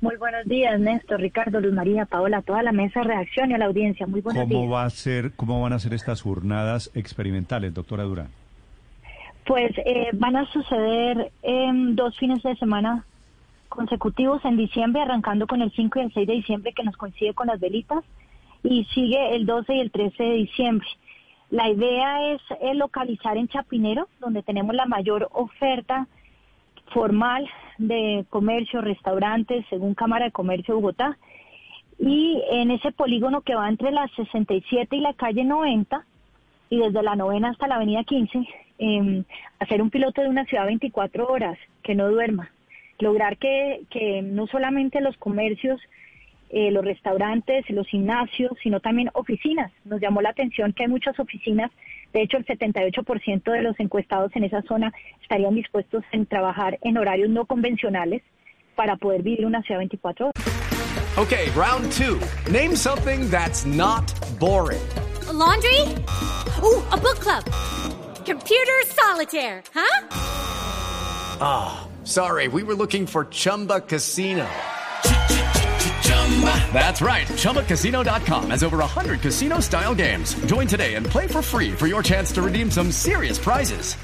Muy buenos días, Néstor, Ricardo, Luz María, Paola, toda la mesa de reacción y a la audiencia. Muy buenos ¿Cómo días. va a ser, cómo van a ser estas jornadas experimentales, doctora Durán? Pues eh, van a suceder em, dos fines de semana consecutivos en diciembre, arrancando con el 5 y el 6 de diciembre, que nos coincide con las velitas, y sigue el 12 y el 13 de diciembre. La idea es eh, localizar en Chapinero, donde tenemos la mayor oferta formal de comercio, restaurantes, según Cámara de Comercio de Bogotá. Y en ese polígono que va entre la 67 y la calle 90, y desde la novena hasta la avenida 15, eh, hacer un piloto de una ciudad 24 horas, que no duerma. Lograr que, que no solamente los comercios, eh, los restaurantes, los gimnasios, sino también oficinas. Nos llamó la atención que hay muchas oficinas, de hecho el 78% de los encuestados en esa zona estarían dispuestos en trabajar en horarios no convencionales para poder vivir una ciudad 24 horas. Okay, round two. Name something that's not boring. A laundry? Ooh, a book club. Computer solitaire, huh? Sorry, we were looking for Chumba Casino. That's right. ChumbaCasino.com has over 100 casino style games. Join today and play for free for your chance to redeem some serious prizes.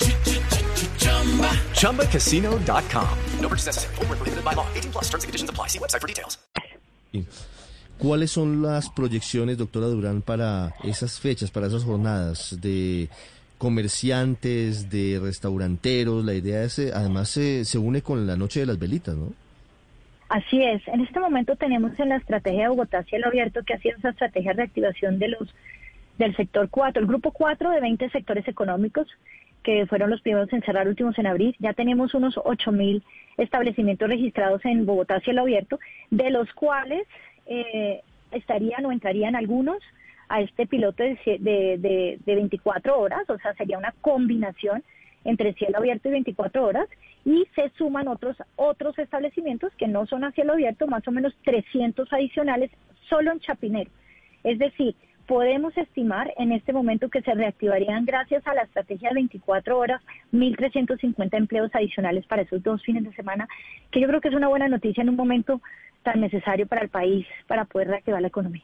ChumbaCasino.com. No purchase by law. 18 plus. Terms conditions apply. See website for details. ¿Cuáles son las proyecciones, doctora Durán, para esas fechas, para esas jornadas de comerciantes, de restauranteros? La idea es, eh, además, se, se une con la Noche de las Velitas, ¿no? Así es. En este momento tenemos en la estrategia de Bogotá Cielo Abierto, que ha sido esa estrategia de reactivación de los del sector 4, el grupo 4 de 20 sectores económicos, que fueron los primeros en cerrar, últimos en abrir. Ya tenemos unos 8 mil establecimientos registrados en Bogotá Cielo Abierto, de los cuales eh, estarían o entrarían algunos a este piloto de, de, de, de 24 horas, o sea, sería una combinación entre cielo abierto y 24 horas, y se suman otros, otros establecimientos que no son a cielo abierto, más o menos 300 adicionales solo en Chapinero. Es decir, podemos estimar en este momento que se reactivarían gracias a la estrategia de 24 horas 1.350 empleos adicionales para esos dos fines de semana, que yo creo que es una buena noticia en un momento tan necesario para el país para poder reactivar la economía.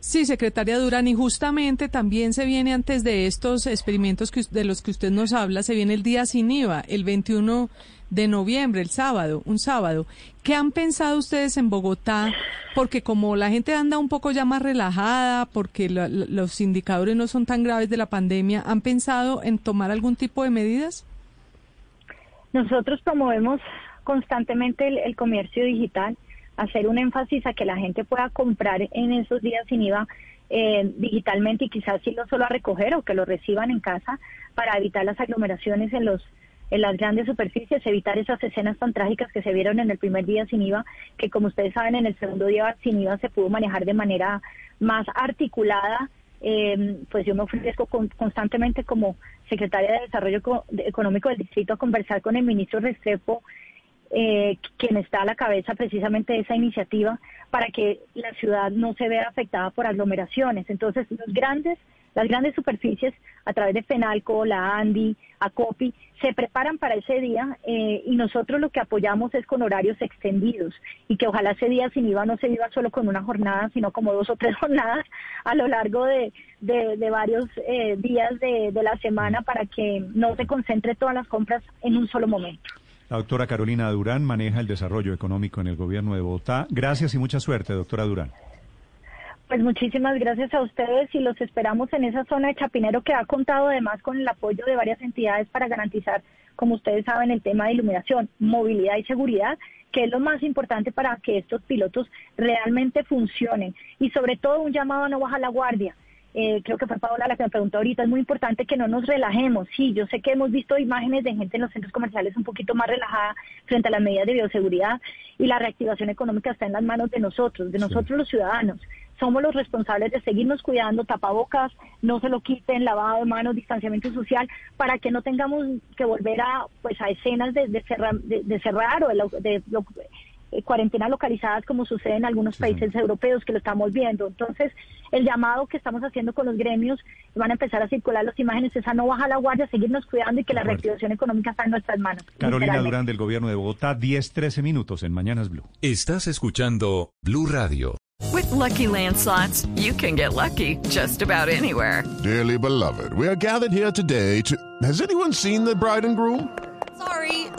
Sí, secretaria Durán, y justamente también se viene antes de estos experimentos que, de los que usted nos habla, se viene el día sin IVA, el 21 de noviembre, el sábado, un sábado. ¿Qué han pensado ustedes en Bogotá? Porque como la gente anda un poco ya más relajada, porque los indicadores no son tan graves de la pandemia, ¿han pensado en tomar algún tipo de medidas? Nosotros promovemos constantemente el, el comercio digital, hacer un énfasis a que la gente pueda comprar en esos días sin IVA eh, digitalmente y quizás irlo solo a recoger o que lo reciban en casa para evitar las aglomeraciones en los en las grandes superficies, evitar esas escenas tan trágicas que se vieron en el primer día sin IVA, que como ustedes saben en el segundo día sin IVA se pudo manejar de manera más articulada. Eh, pues yo me ofrezco con- constantemente como secretaria de Desarrollo Eco- de- Económico del Distrito a conversar con el ministro Restrepo, eh, quien está a la cabeza precisamente de esa iniciativa, para que la ciudad no se vea afectada por aglomeraciones. Entonces, los grandes, las grandes superficies, a través de FENALCO, la ANDI, ACOPI, se preparan para ese día eh, y nosotros lo que apoyamos es con horarios extendidos y que ojalá ese día sin IVA no se viva solo con una jornada, sino como dos o tres jornadas a lo largo de, varios eh, días de, de la semana para que no se concentre todas las compras en un solo momento. La doctora Carolina Durán maneja el desarrollo económico en el gobierno de Bogotá. Gracias y mucha suerte, doctora Durán. Pues muchísimas gracias a ustedes y los esperamos en esa zona de Chapinero que ha contado además con el apoyo de varias entidades para garantizar, como ustedes saben, el tema de iluminación, movilidad y seguridad, que es lo más importante para que estos pilotos realmente funcionen. Y sobre todo un llamado a no bajar la guardia. Eh, creo que fue Paola la que me preguntó ahorita, es muy importante que no nos relajemos. Sí, yo sé que hemos visto imágenes de gente en los centros comerciales un poquito más relajada frente a las medidas de bioseguridad y la reactivación económica está en las manos de nosotros, de nosotros los ciudadanos. Somos los responsables de seguirnos cuidando, tapabocas, no se lo quiten, lavado de manos, distanciamiento social, para que no tengamos que volver a pues a escenas de, de cerrar, de, de cerrar o de, de eh, cuarentenas localizadas como sucede en algunos países europeos que lo estamos viendo. Entonces, el llamado que estamos haciendo con los gremios, van a empezar a circular las imágenes, esa no baja la guardia, seguirnos cuidando y que la reactivación económica está en nuestras manos. Carolina. Durán del Gobierno de Bogotá, 10-13 minutos en Mañanas Blue. Estás escuchando Blue Radio. With Lucky Land slots, you can get lucky just about anywhere. Dearly beloved, we are gathered here today to. Has anyone seen the bride and groom?